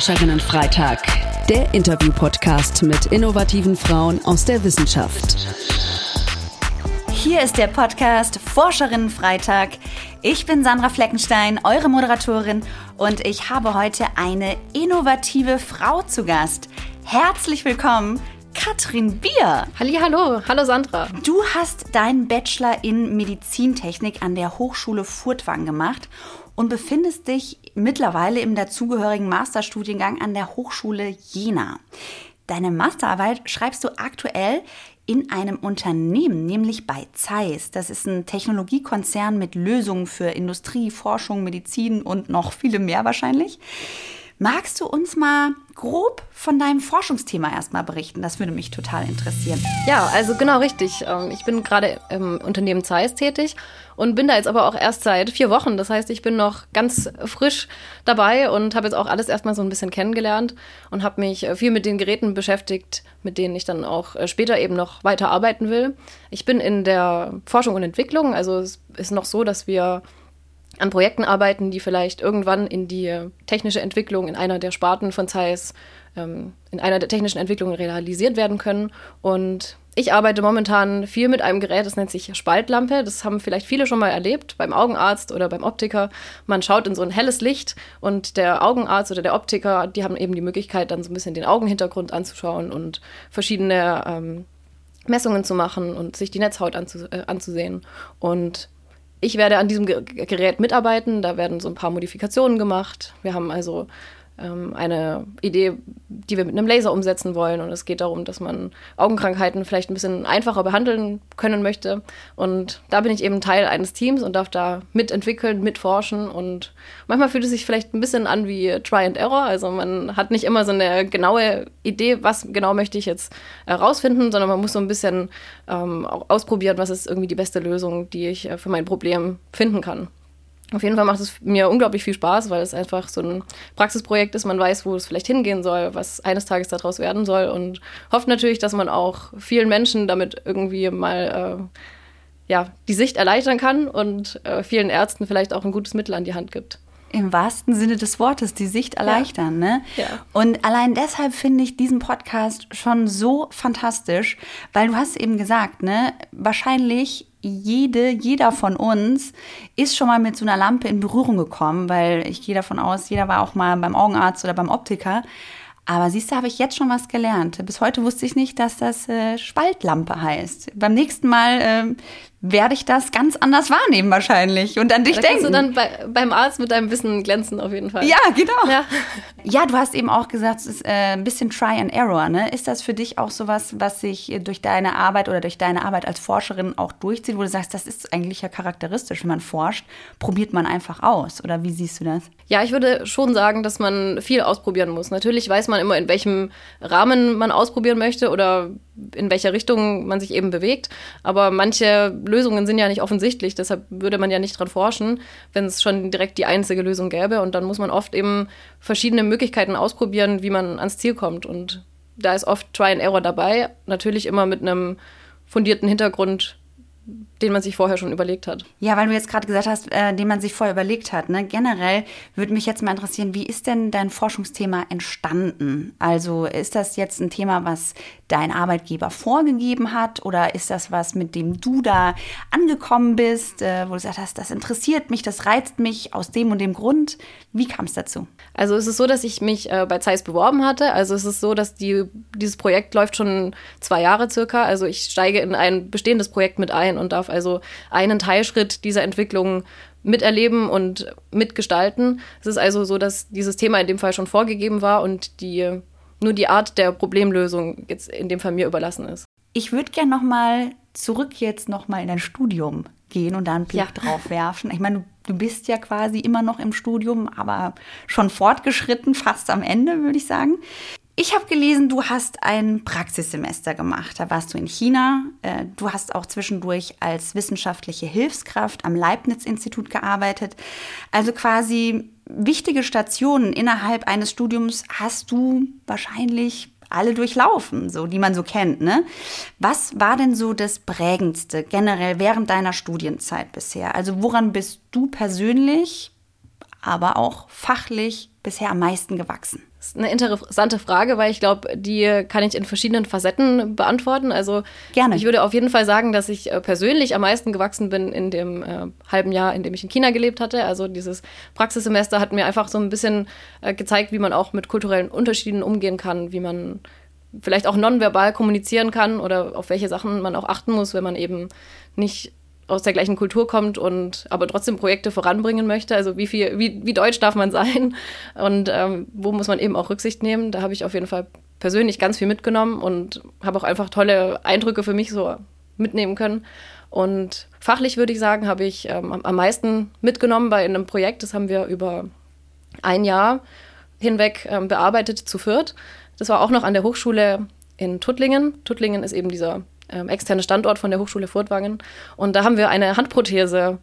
Forscherinnenfreitag, der Interview-Podcast mit innovativen Frauen aus der Wissenschaft. Hier ist der Podcast Forscherinnenfreitag. Ich bin Sandra Fleckenstein, eure Moderatorin, und ich habe heute eine innovative Frau zu Gast. Herzlich willkommen, Katrin Bier. Hallo, hallo Sandra. Du hast deinen Bachelor in Medizintechnik an der Hochschule Furtwangen gemacht und befindest dich mittlerweile im dazugehörigen Masterstudiengang an der Hochschule Jena. Deine Masterarbeit schreibst du aktuell in einem Unternehmen, nämlich bei Zeiss. Das ist ein Technologiekonzern mit Lösungen für Industrie, Forschung, Medizin und noch viele mehr wahrscheinlich. Magst du uns mal grob von deinem Forschungsthema erstmal berichten? Das würde mich total interessieren. Ja, also genau richtig. Ähm, ich bin gerade im Unternehmen Zeiss tätig und bin da jetzt aber auch erst seit vier Wochen. Das heißt, ich bin noch ganz frisch dabei und habe jetzt auch alles erstmal so ein bisschen kennengelernt und habe mich viel mit den Geräten beschäftigt, mit denen ich dann auch äh, später eben noch weiter arbeiten will. Ich bin in der Forschung und Entwicklung. Also es ist noch so, dass wir an Projekten arbeiten, die vielleicht irgendwann in die technische Entwicklung in einer der Sparten von Zeiss, ähm, in einer der technischen Entwicklungen realisiert werden können. Und ich arbeite momentan viel mit einem Gerät, das nennt sich Spaltlampe. Das haben vielleicht viele schon mal erlebt beim Augenarzt oder beim Optiker. Man schaut in so ein helles Licht und der Augenarzt oder der Optiker, die haben eben die Möglichkeit, dann so ein bisschen den Augenhintergrund anzuschauen und verschiedene ähm, Messungen zu machen und sich die Netzhaut anzu äh, anzusehen. Und ich werde an diesem Gerät mitarbeiten. Da werden so ein paar Modifikationen gemacht. Wir haben also ähm, eine Idee, die wir mit einem Laser umsetzen wollen. Und es geht darum, dass man Augenkrankheiten vielleicht ein bisschen einfacher behandeln können möchte. Und da bin ich eben Teil eines Teams und darf da mitentwickeln, mitforschen. Und manchmal fühlt es sich vielleicht ein bisschen an wie Try and Error. Also man hat nicht immer so eine genaue Idee, was genau möchte ich jetzt herausfinden, sondern man muss so ein bisschen ähm, ausprobieren, was ist irgendwie die beste Lösung, die ich äh, für mein Problem finden kann. Auf jeden Fall macht es mir unglaublich viel Spaß, weil es einfach so ein Praxisprojekt ist. Man weiß, wo es vielleicht hingehen soll, was eines Tages daraus werden soll und hofft natürlich, dass man auch vielen Menschen damit irgendwie mal äh, ja, die Sicht erleichtern kann und äh, vielen Ärzten vielleicht auch ein gutes Mittel an die Hand gibt. Im wahrsten Sinne des Wortes, die Sicht erleichtern, ja. ne? Ja. Und allein deshalb finde ich diesen Podcast schon so fantastisch, weil du hast eben gesagt, ne? Wahrscheinlich jede, jeder von uns ist schon mal mit so einer Lampe in Berührung gekommen, weil ich gehe davon aus, jeder war auch mal beim Augenarzt oder beim Optiker. Aber siehst du, habe ich jetzt schon was gelernt. Bis heute wusste ich nicht, dass das äh, Spaltlampe heißt. Beim nächsten Mal äh, werde ich das ganz anders wahrnehmen wahrscheinlich und an dich da denken. Kannst du dann bei, beim Arzt mit deinem Wissen glänzen auf jeden Fall. Ja, genau. Ja, ja du hast eben auch gesagt, es ist äh, ein bisschen Try and Error. Ne? Ist das für dich auch sowas, was sich durch deine Arbeit oder durch deine Arbeit als Forscherin auch durchzieht, wo du sagst, das ist eigentlich ja charakteristisch, wenn man forscht, probiert man einfach aus? Oder wie siehst du das? Ja, ich würde schon sagen, dass man viel ausprobieren muss. Natürlich weiß man immer, in welchem Rahmen man ausprobieren möchte oder in welcher Richtung man sich eben bewegt. Aber manche Lösungen sind ja nicht offensichtlich, deshalb würde man ja nicht dran forschen, wenn es schon direkt die einzige Lösung gäbe. Und dann muss man oft eben verschiedene Möglichkeiten ausprobieren, wie man ans Ziel kommt. Und da ist oft Try and Error dabei, natürlich immer mit einem fundierten Hintergrund den man sich vorher schon überlegt hat. Ja, weil du jetzt gerade gesagt hast, äh, den man sich vorher überlegt hat. Ne? Generell würde mich jetzt mal interessieren, wie ist denn dein Forschungsthema entstanden? Also ist das jetzt ein Thema, was dein Arbeitgeber vorgegeben hat oder ist das was, mit dem du da angekommen bist, äh, wo du gesagt hast, das interessiert mich, das reizt mich aus dem und dem Grund? Wie kam es dazu? Also es ist so, dass ich mich äh, bei Zeiss beworben hatte. Also es ist so, dass die, dieses Projekt läuft schon zwei Jahre circa. Also ich steige in ein bestehendes Projekt mit ein und darf also einen Teilschritt dieser Entwicklung miterleben und mitgestalten. Es ist also so, dass dieses Thema in dem Fall schon vorgegeben war und die, nur die Art der Problemlösung jetzt in dem Fall mir überlassen ist. Ich würde gerne noch mal zurück jetzt noch mal in dein Studium gehen und da einen Blick Ja. drauf werfen. Ich meine, du, du bist ja quasi immer noch im Studium, aber schon fortgeschritten, fast am Ende, würde ich sagen. Ich habe gelesen, du hast ein Praxissemester gemacht. Da warst du in China. Äh, Du hast auch zwischendurch als wissenschaftliche Hilfskraft am Leibniz-Institut gearbeitet. Also quasi wichtige Stationen innerhalb eines Studiums hast du wahrscheinlich alle durchlaufen, so die man so kennt. Ne? Was war denn so das Prägendste generell während deiner Studienzeit bisher? Also woran bist du persönlich, aber auch fachlich bisher am meisten gewachsen? Das ist eine interessante Frage, weil ich glaube, die kann ich in verschiedenen Facetten beantworten. Also Gerne. ich würde auf jeden Fall sagen, dass ich äh, persönlich am meisten gewachsen bin in dem äh, halben Jahr, in dem ich in China gelebt hatte. Also dieses Praxissemester hat mir einfach so ein bisschen äh, gezeigt, wie man auch mit kulturellen Unterschieden umgehen kann, wie man vielleicht auch nonverbal kommunizieren kann oder auf welche Sachen man auch achten muss, wenn man eben nicht aus der gleichen Kultur kommt und aber trotzdem Projekte voranbringen möchte. Also wie viel, wie, wie deutsch darf man sein und ähm, wo muss man eben auch Rücksicht nehmen. Da habe ich auf jeden Fall persönlich ganz viel mitgenommen und habe auch einfach tolle Eindrücke für mich so mitnehmen können. Und fachlich würde ich sagen, habe ich ähm, am meisten mitgenommen bei einem Projekt. Das haben wir über ein Jahr hinweg ähm, bearbeitet zu Fürth. Das war auch noch an der Hochschule in Tuttlingen. Tuttlingen ist eben dieser ähm, externe Standort von der Hochschule Furtwangen. Und da haben wir eine Handprothese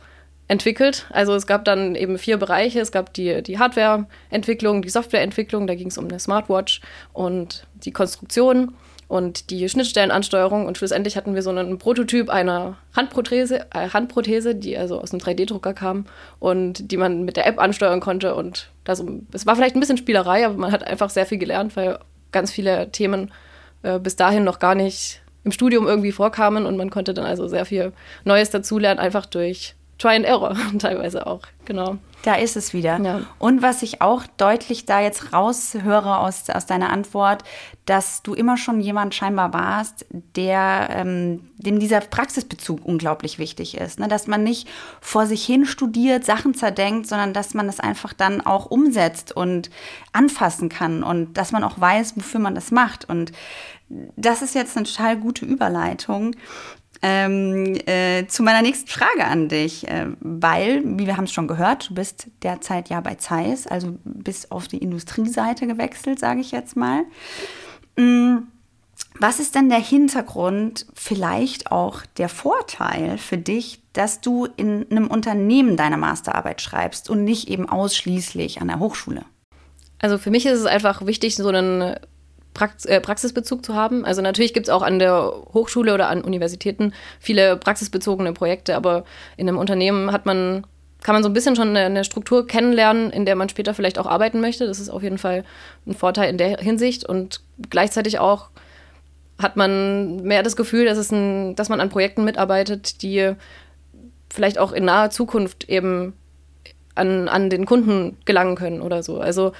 entwickelt. Also es gab dann eben vier Bereiche. Es gab die, die Hardwareentwicklung, die Softwareentwicklung, da ging es um eine Smartwatch und die Konstruktion und die Schnittstellenansteuerung. Und schlussendlich hatten wir so einen Prototyp einer Handprothese, äh, Handprothese die also aus einem 3D-Drucker kam und die man mit der App ansteuern konnte. Und das, es war vielleicht ein bisschen Spielerei, aber man hat einfach sehr viel gelernt, weil ganz viele Themen äh, bis dahin noch gar nicht im Studium irgendwie vorkamen und man konnte dann also sehr viel Neues dazulernen, einfach durch Try and Error teilweise auch, genau. Da ist es wieder. Ja. Und was ich auch deutlich da jetzt raushöre aus, aus deiner Antwort, dass du immer schon jemand scheinbar warst, der, ähm, dem dieser Praxisbezug unglaublich wichtig ist. Ne? Dass man nicht vor sich hin studiert, Sachen zerdenkt, sondern dass man es einfach dann auch umsetzt und anfassen kann und dass man auch weiß, wofür man das macht. Und das ist jetzt eine total gute Überleitung ähm, äh, zu meiner nächsten Frage an dich, äh, weil, wie wir haben es schon gehört, du bist derzeit ja bei Zeiss, also bist auf die Industrieseite gewechselt, sage ich jetzt mal. Mhm. Was ist denn der Hintergrund, vielleicht auch der Vorteil für dich, dass du in einem Unternehmen deine Masterarbeit schreibst und nicht eben ausschließlich an der Hochschule? Also für mich ist es einfach wichtig, so einen Prax äh, Praxisbezug zu haben. Also natürlich gibt es auch an der Hochschule oder an Universitäten viele praxisbezogene Projekte, aber in einem Unternehmen hat man kann man so ein bisschen schon eine, eine, Struktur kennenlernen, in der man später vielleicht auch arbeiten möchte. Das ist auf jeden Fall ein Vorteil in der Hinsicht. Und gleichzeitig auch hat man mehr das Gefühl, dass, es ein, dass man an Projekten mitarbeitet, die vielleicht auch in naher Zukunft eben an, an den Kunden gelangen können oder so. Also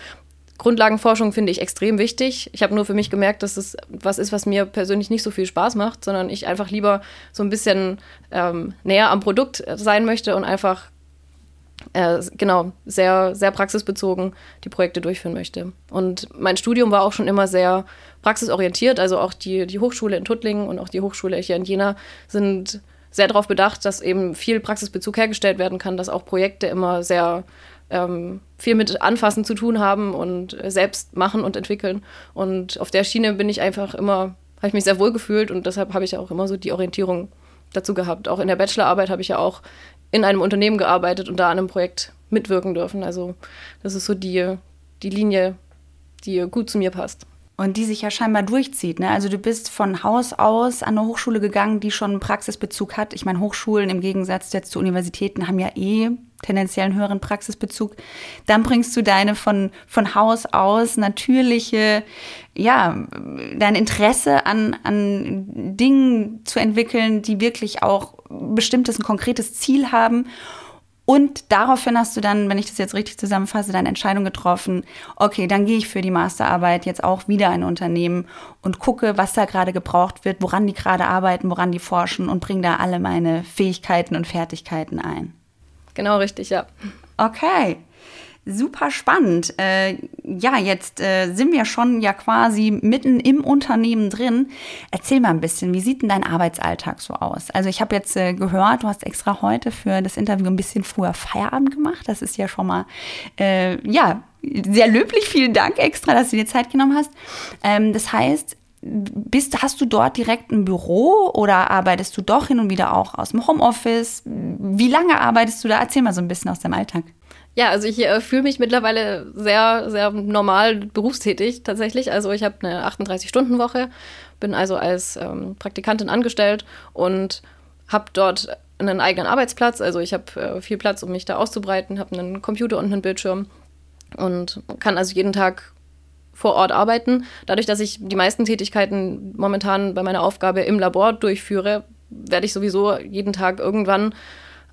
Grundlagenforschung finde ich extrem wichtig. Ich habe nur für mich gemerkt, dass es was ist, was mir persönlich nicht so viel Spaß macht, sondern ich einfach lieber so ein bisschen ähm, näher am Produkt sein möchte und einfach äh, genau sehr, sehr praxisbezogen die Projekte durchführen möchte. Und mein Studium war auch schon immer sehr praxisorientiert. Also auch die, die Hochschule in Tuttlingen und auch die Hochschule hier in Jena sind sehr darauf bedacht, dass eben viel Praxisbezug hergestellt werden kann, dass auch Projekte immer sehr ähm, viel mit Anfassen zu tun haben und äh, selbst machen und entwickeln. Und auf der Schiene bin ich einfach immer, habe ich mich sehr wohl gefühlt und deshalb habe ich auch immer so die Orientierung dazu gehabt. Auch in der Bachelorarbeit habe ich ja auch in einem Unternehmen gearbeitet und da an einem Projekt mitwirken dürfen. Also das ist so die, die Linie, die gut zu mir passt. Und die sich ja scheinbar durchzieht. Ne? Also du bist von Haus aus an eine Hochschule gegangen, die schon einen Praxisbezug hat. Ich meine, Hochschulen im Gegensatz jetzt zu Universitäten haben ja eh tendenziell einen höheren Praxisbezug. Dann bringst du deine von, von Haus aus natürliche, ja, dein Interesse an, an Dingen zu entwickeln, die wirklich auch bestimmtes, ein konkretes Ziel haben. Und daraufhin hast du dann, wenn ich das jetzt richtig zusammenfasse, deine Entscheidung getroffen, okay, dann gehe ich für die Masterarbeit jetzt auch wieder in ein Unternehmen und gucke, was da gerade gebraucht wird, woran die gerade arbeiten, woran die forschen und bringe da alle meine Fähigkeiten und Fertigkeiten ein. Genau richtig, ja. Okay. Super spannend. Äh, ja, jetzt äh, sind wir schon ja quasi mitten im Unternehmen drin. Erzähl mal ein bisschen, wie sieht denn dein Arbeitsalltag so aus? Also ich habe jetzt äh, gehört, du hast extra heute für das Interview ein bisschen früher Feierabend gemacht. Das ist ja schon mal, äh, ja, sehr löblich. Vielen Dank extra, dass du dir Zeit genommen hast. Ähm, das heißt, bist, hast du dort direkt ein Büro oder arbeitest du doch hin und wieder auch aus dem Homeoffice? Wie lange arbeitest du da? Erzähl mal so ein bisschen aus deinem Alltag. Ja, also ich äh, fühle mich mittlerweile sehr, sehr normal berufstätig tatsächlich. Also ich habe eine 38-Stunden-Woche, bin also als ähm, Praktikantin angestellt und habe dort einen eigenen Arbeitsplatz. Also ich habe äh, viel Platz, um mich da auszubreiten, habe einen Computer und einen Bildschirm und kann also jeden Tag vor Ort arbeiten. Dadurch, dass ich die meisten Tätigkeiten momentan bei meiner Aufgabe im Labor durchführe, werde ich sowieso jeden Tag irgendwann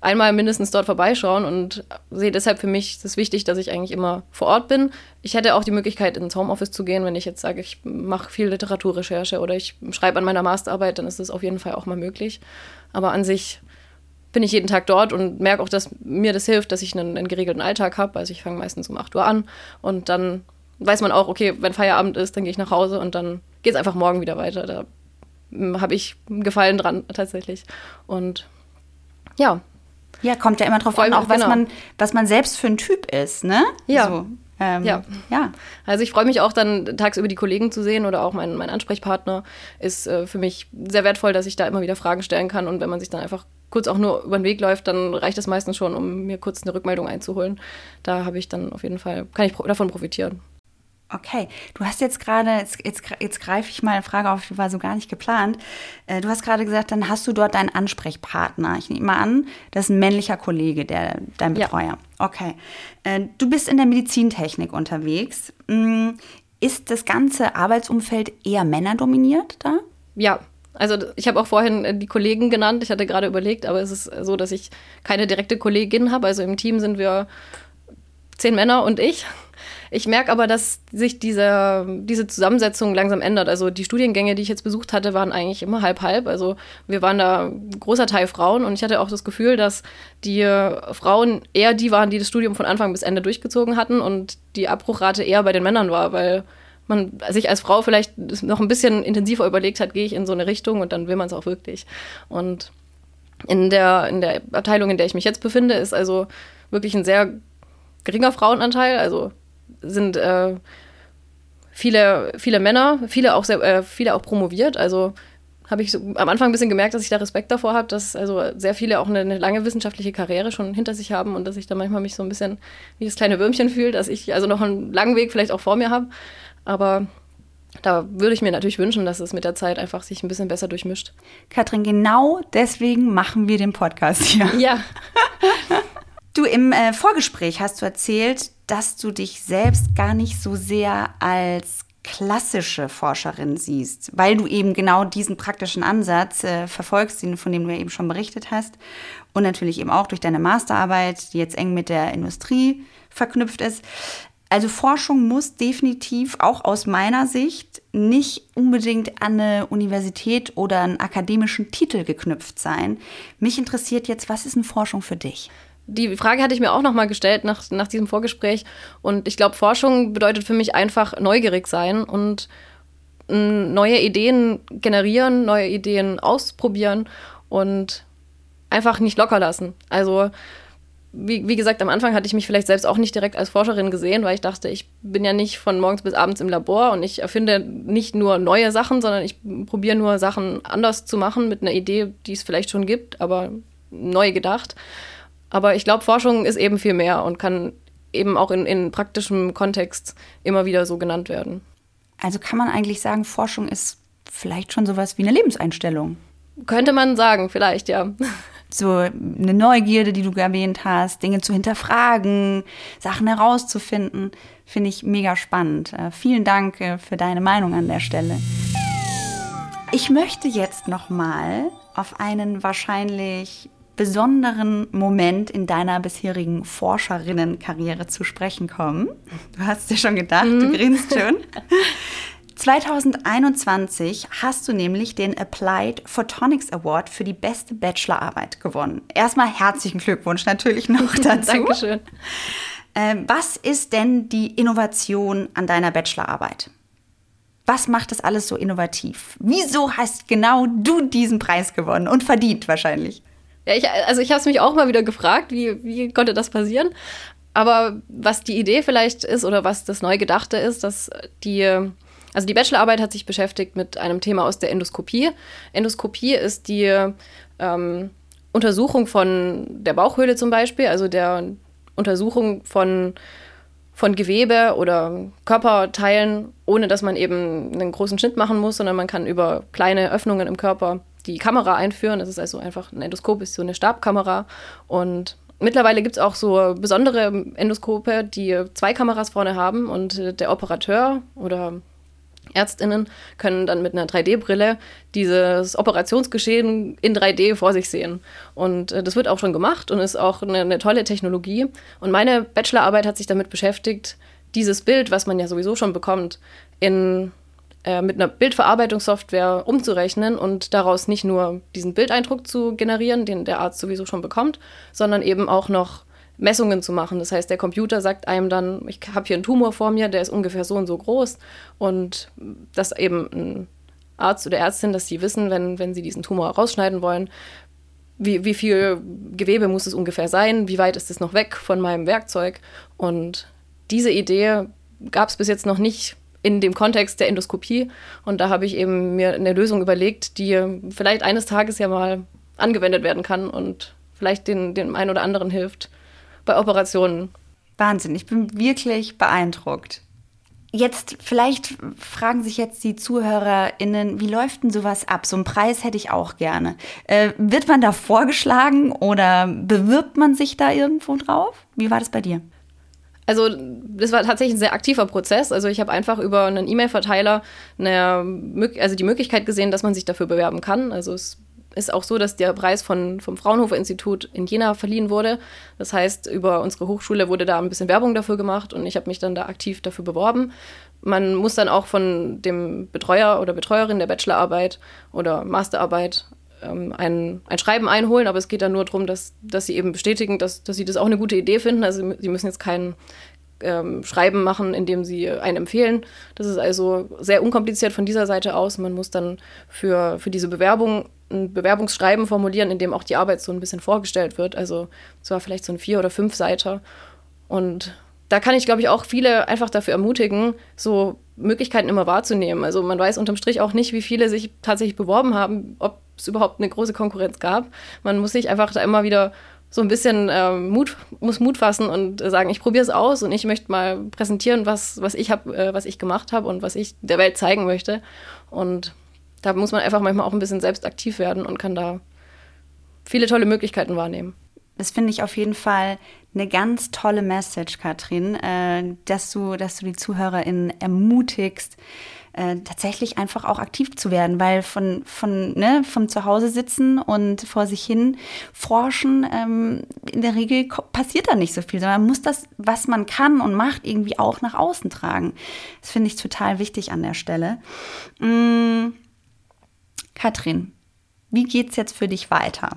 einmal mindestens dort vorbeischauen und sehe deshalb für mich das wichtig, dass ich eigentlich immer vor Ort bin. Ich hätte auch die Möglichkeit, ins Homeoffice zu gehen, wenn ich jetzt sage, ich mache viel Literaturrecherche oder ich schreibe an meiner Masterarbeit, dann ist das auf jeden Fall auch mal möglich. Aber an sich bin ich jeden Tag dort und merke auch, dass mir das hilft, dass ich einen, einen geregelten Alltag habe. Also ich fange meistens um 8 Uhr an und dann weiß man auch, okay, wenn Feierabend ist, dann gehe ich nach Hause und dann geht es einfach morgen wieder weiter. Da hm, habe ich Gefallen dran tatsächlich. Und ja, ja, kommt ja immer drauf an, auch was, genau. man, was man selbst für ein Typ ist, ne? Ja. So, ähm, ja. ja. Also ich freue mich auch dann tagsüber die Kollegen zu sehen oder auch mein, mein Ansprechpartner ist äh, für mich sehr wertvoll, dass ich da immer wieder Fragen stellen kann und wenn man sich dann einfach kurz auch nur über den Weg läuft, dann reicht das meistens schon, um mir kurz eine Rückmeldung einzuholen. Da habe ich dann auf jeden Fall, kann ich davon profitieren. Okay, du hast jetzt gerade, jetzt, jetzt, jetzt greife ich mal eine Frage auf, die war so gar nicht geplant. Äh, du hast gerade gesagt, dann hast du dort deinen Ansprechpartner. Ich nehme mal an, das ist ein männlicher Kollege, der dein Betreuer. Ja. Okay. Äh, du bist in der Medizintechnik unterwegs. Mm, ist das ganze Arbeitsumfeld eher männerdominiert da? Ja, also ich habe auch vorhin äh, die Kollegen genannt. Ich hatte gerade überlegt, aber es ist so, dass ich keine direkte Kollegin habe. Also im Team sind wir zehn Männer und ich. Ich merke aber, dass sich diese, diese Zusammensetzung langsam ändert. Also die Studiengänge, die ich jetzt besucht hatte, waren eigentlich immer halb-halb. Also wir waren da großer Teil Frauen und ich hatte auch das Gefühl, dass die Frauen eher die waren, die das Studium von Anfang bis Ende durchgezogen hatten und die Abbruchrate eher bei den Männern war, weil man sich als Frau vielleicht noch ein bisschen intensiver überlegt hat, gehe ich in so eine Richtung und dann will man es auch wirklich. Und in der, in der Abteilung, in der ich mich jetzt befinde, ist also wirklich ein sehr geringer Frauenanteil. Also sind äh, viele, viele Männer, viele auch, sehr, äh, viele auch promoviert. Also habe ich so am Anfang ein bisschen gemerkt, dass ich da Respekt davor habe, dass also sehr viele auch eine, eine, lange wissenschaftliche Karriere schon hinter sich haben und dass ich da manchmal mich so ein bisschen wie das kleine Würmchen fühle, dass ich also noch einen langen Weg vielleicht auch vor mir habe. Aber da würde ich mir natürlich wünschen, dass es mit der Zeit einfach sich ein bisschen besser durchmischt. Katrin, genau deswegen machen wir den Podcast hier. Ja. Du, im äh, Vorgespräch hast du erzählt, dass du dich selbst gar nicht so sehr als klassische Forscherin siehst, weil du eben genau diesen praktischen Ansatz äh, verfolgst, von dem du ja eben schon berichtet hast. Und natürlich eben auch durch deine Masterarbeit, die jetzt eng mit der Industrie verknüpft ist. Also Forschung muss definitiv auch aus meiner Sicht nicht unbedingt an eine Universität oder einen akademischen Titel geknüpft sein. Mich interessiert jetzt, was ist eine Forschung für dich? Die Frage hatte ich mir auch nochmal gestellt nach, nach diesem Vorgespräch. Und ich glaube, Forschung bedeutet für mich einfach neugierig sein und neue Ideen generieren, neue Ideen ausprobieren und einfach nicht locker lassen. Also, wie, wie gesagt, am Anfang hatte ich mich vielleicht selbst auch nicht direkt als Forscherin gesehen, weil ich dachte, ich bin ja nicht von morgens bis abends im Labor und ich erfinde nicht nur neue Sachen, sondern ich probiere nur Sachen anders zu machen mit einer Idee, die es vielleicht schon gibt, aber neu gedacht. Aber ich glaube, Forschung ist eben viel mehr und kann eben auch in, in praktischem Kontext immer wieder so genannt werden. Also kann man eigentlich sagen, Forschung ist vielleicht schon sowas wie eine Lebenseinstellung. Könnte man sagen, vielleicht, ja. So eine Neugierde, die du erwähnt hast, Dinge zu hinterfragen, Sachen herauszufinden, finde ich mega spannend. Äh, vielen Dank äh, für deine Meinung an der Stelle. Ich möchte jetzt noch mal auf einen wahrscheinlich besonderen Moment in deiner bisherigen Forscherinnenkarriere zu sprechen kommen. Du hast dir schon gedacht, mhm. du grinst schon. 2021 hast du nämlich den Applied Photonics Award für die beste Bachelorarbeit gewonnen. Erstmal herzlichen Glückwunsch natürlich noch dazu. Dankeschön. Ähm, was ist denn die Innovation an deiner Bachelorarbeit? Was macht das alles so innovativ? Wieso hast genau du diesen Preis gewonnen und verdient wahrscheinlich? Ja, ich, also ich habe es mich auch mal wieder gefragt, wie, wie konnte das passieren? Aber was die Idee vielleicht ist oder was das Neugedachte ist, dass die, also die Bachelorarbeit hat sich beschäftigt mit einem Thema aus der Endoskopie. Endoskopie ist die ähm, Untersuchung von der Bauchhöhle zum Beispiel, also der Untersuchung von, von Gewebe oder Körperteilen, ohne dass man eben einen großen Schnitt machen muss, sondern man kann über kleine Öffnungen im Körper die Kamera einführen. Das ist also einfach ein Endoskop, ist so eine Stabkamera. Und mittlerweile gibt es auch so besondere Endoskope, die zwei Kameras vorne haben und äh, der Operateur oder Ärztinnen können dann mit einer 3D-Brille dieses Operationsgeschehen in 3D vor sich sehen. Und äh, das wird auch schon gemacht und ist auch eine, eine tolle Technologie. Und meine Bachelorarbeit hat sich damit beschäftigt, dieses Bild, was man ja sowieso schon bekommt, in, äh, mit einer Bildverarbeitungssoftware umzurechnen und daraus nicht nur diesen Bildeindruck zu generieren, den der Arzt sowieso schon bekommt, sondern eben auch noch Messungen zu machen. Das heißt, der Computer sagt einem dann, ich habe hier einen Tumor vor mir, der ist ungefähr so und so groß und dass eben ein Arzt oder Ärztin, dass sie wissen, wenn, wenn sie diesen Tumor rausschneiden wollen, wie, wie viel Gewebe muss es ungefähr sein, wie weit ist es noch weg von meinem Werkzeug. Und diese Idee gab es bis jetzt noch nicht in dem Kontext der Endoskopie. Und da habe ich eben mir eine Lösung überlegt, die vielleicht eines Tages ja mal angewendet werden kann und vielleicht den, dem einen oder anderen hilft, bei Operationen. Wahnsinn, ich bin wirklich beeindruckt. Jetzt, vielleicht fragen sich jetzt die ZuhörerInnen, wie läuft denn sowas ab? So einen Preis hätte ich auch gerne. Äh, wird man da vorgeschlagen oder bewirbt man sich da irgendwo drauf? Wie war das bei dir? Also das war tatsächlich ein sehr aktiver Prozess. Also ich habe einfach über einen E-Mail-Verteiler also die Möglichkeit gesehen, dass man sich dafür bewerben kann. Also es ist auch so, dass der Preis von, vom Fraunhofer Institut in Jena verliehen wurde. Das heißt, über unsere Hochschule wurde da ein bisschen Werbung dafür gemacht und ich habe mich dann da aktiv dafür beworben. Man muss dann auch von dem Betreuer oder Betreuerin der Bachelorarbeit oder Masterarbeit ähm, ein, ein Schreiben einholen, aber es geht dann nur darum, dass, dass sie eben bestätigen, dass, dass sie das auch eine gute Idee finden. Also sie müssen jetzt kein ähm, Schreiben machen, in dem sie einen empfehlen. Das ist also sehr unkompliziert von dieser Seite aus. Man muss dann für, für diese Bewerbung ein Bewerbungsschreiben formulieren, in dem auch die Arbeit so ein bisschen vorgestellt wird. Also zwar vielleicht so ein vier oder fünf Seiter. Und da kann ich, glaube ich, auch viele einfach dafür ermutigen, so Möglichkeiten immer wahrzunehmen. Also man weiß unterm Strich auch nicht, wie viele sich tatsächlich beworben haben, ob es überhaupt eine große Konkurrenz gab. Man muss sich einfach da immer wieder so ein bisschen ähm, Mut, muss Mut fassen und sagen, ich probiere es aus und ich möchte mal präsentieren, was, was ich habe, äh, was ich gemacht habe und was ich der Welt zeigen möchte. Und da muss man einfach manchmal auch ein bisschen selbst aktiv werden und kann da viele tolle Möglichkeiten wahrnehmen. Das finde ich auf jeden Fall eine ganz tolle Message, Katrin, äh, dass, du, dass du die ZuhörerInnen ermutigst, äh, tatsächlich einfach auch aktiv zu werden, weil von, von, ne, vom Zuhause sitzen und vor sich hin forschen, ähm, in der Regel passiert da nicht so viel, sondern man muss das, was man kann und macht, irgendwie auch nach außen tragen. Das finde ich total wichtig an der Stelle. Mhm. Katrin, wie geht's jetzt für dich weiter?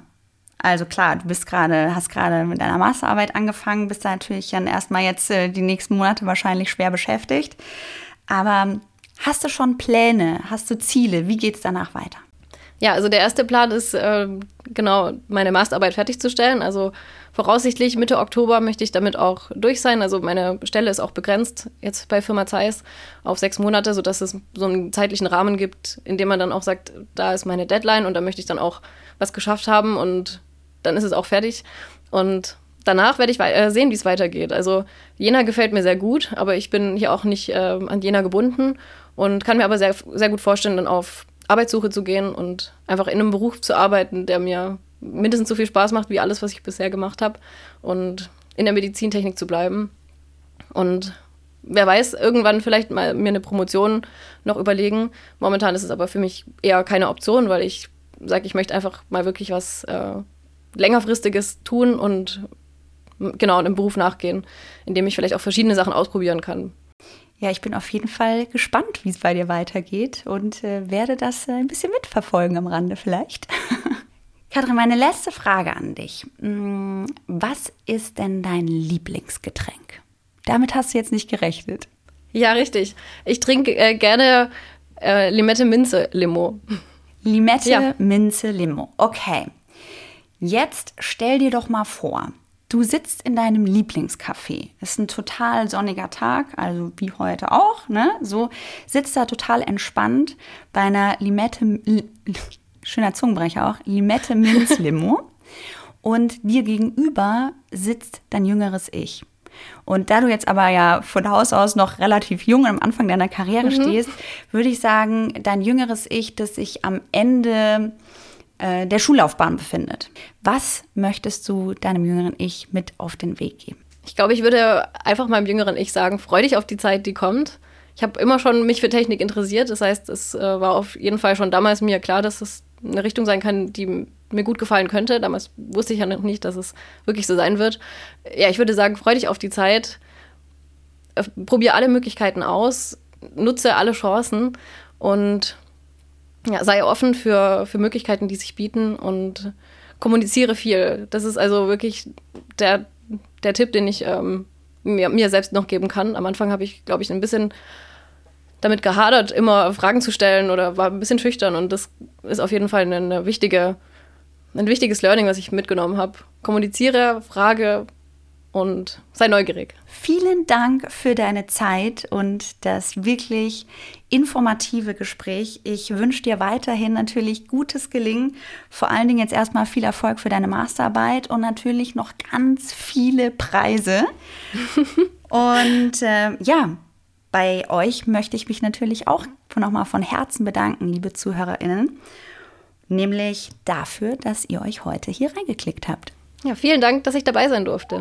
Also klar, du bist gerade, hast gerade mit deiner Masterarbeit angefangen, bist da natürlich dann erstmal jetzt äh, die nächsten Monate wahrscheinlich schwer beschäftigt. Aber hast du schon Pläne? Hast du Ziele? Wie geht's danach weiter? Ja, also der erste Plan ist, äh, genau, meine Masterarbeit fertigzustellen. Also voraussichtlich Mitte Oktober möchte ich damit auch durch sein. Also meine Stelle ist auch begrenzt jetzt bei Firma Zeiss auf sechs Monate, sodass es so einen zeitlichen Rahmen gibt, in dem man dann auch sagt, da ist meine Deadline und da möchte ich dann auch was geschafft haben und dann ist es auch fertig. Und danach werde ich äh, sehen, wie es weitergeht. Also Jena gefällt mir sehr gut, aber ich bin hier auch nicht äh, an Jena gebunden und kann mir aber sehr, sehr gut vorstellen, dann auf Arbeitssuche zu gehen und einfach in einem Beruf zu arbeiten, der mir mindestens so viel Spaß macht wie alles, was ich bisher gemacht habe und in der Medizintechnik zu bleiben. Und wer weiß, irgendwann vielleicht mal mir eine Promotion noch überlegen. Momentan ist es aber für mich eher keine Option, weil ich sage, ich möchte einfach mal wirklich was äh, längerfristiges tun und genau einem Beruf nachgehen, in dem ich vielleicht auch verschiedene Sachen ausprobieren kann. Ja, ich bin auf jeden Fall gespannt, wie es bei dir weitergeht und äh, werde das äh, ein bisschen mitverfolgen am Rande vielleicht. Katrin, meine letzte Frage an dich. Mm, was ist denn dein Lieblingsgetränk? Damit hast du jetzt nicht gerechnet. Ja, richtig. Ich trinke äh, gerne äh, Limette-Minze-Limo. Limette-Minze-Limo. Okay. Jetzt stell dir doch mal vor, Du sitzt in deinem Lieblingscafé. Es ist ein total sonniger Tag, also wie heute auch, ne? So sitzt da total entspannt bei einer Limette, schöner Zungenbrecher auch, Limette Minz Limo. und dir gegenüber sitzt dein jüngeres Ich. Und da du jetzt aber ja von Haus aus noch relativ jung am Anfang deiner Karriere mhm. stehst, würde ich sagen, dein jüngeres Ich, das sich am Ende äh, der Schullaufbahn befindet. Was möchtest du deinem jüngeren Ich mit auf den Weg geben? Ich glaube, ich würde einfach meinem jüngeren Ich sagen, freu dich auf die Zeit, die kommt. Ich habe immer schon mich für Technik interessiert. Das heißt, es äh, war auf jeden Fall schon damals mir klar, dass es eine Richtung sein kann, die mir gut gefallen könnte. Damals wusste ich ja noch nicht, dass es wirklich so sein wird. Ja, ich würde sagen, freu dich auf die Zeit, äh, probier alle Möglichkeiten aus, nutze alle Chancen und ja, sei offen für, für Möglichkeiten, die sich bieten und kommuniziere viel. Das ist also wirklich der, der Tipp, den ich ähm, mir, mir selbst noch geben kann. Am Anfang habe ich, glaube ich, ein bisschen damit gehadert, immer Fragen zu stellen oder war ein bisschen schüchtern. Und das ist auf jeden Fall eine, eine wichtige, ein wichtiges Learning, was ich mitgenommen habe. Kommuniziere, frage und sei neugierig. Vielen Dank für deine Zeit und das wirklich informative Gespräch. Ich wünsche dir weiterhin natürlich gutes Gelingen. Vor allen Dingen jetzt erstmal viel Erfolg für deine Masterarbeit und natürlich noch ganz viele Preise. und äh, ja, bei euch möchte ich mich natürlich auch nochmal von Herzen bedanken, liebe ZuhörerInnen, nämlich dafür, dass ihr euch heute hier reingeklickt habt. Ja, vielen Dank, dass ich dabei sein durfte.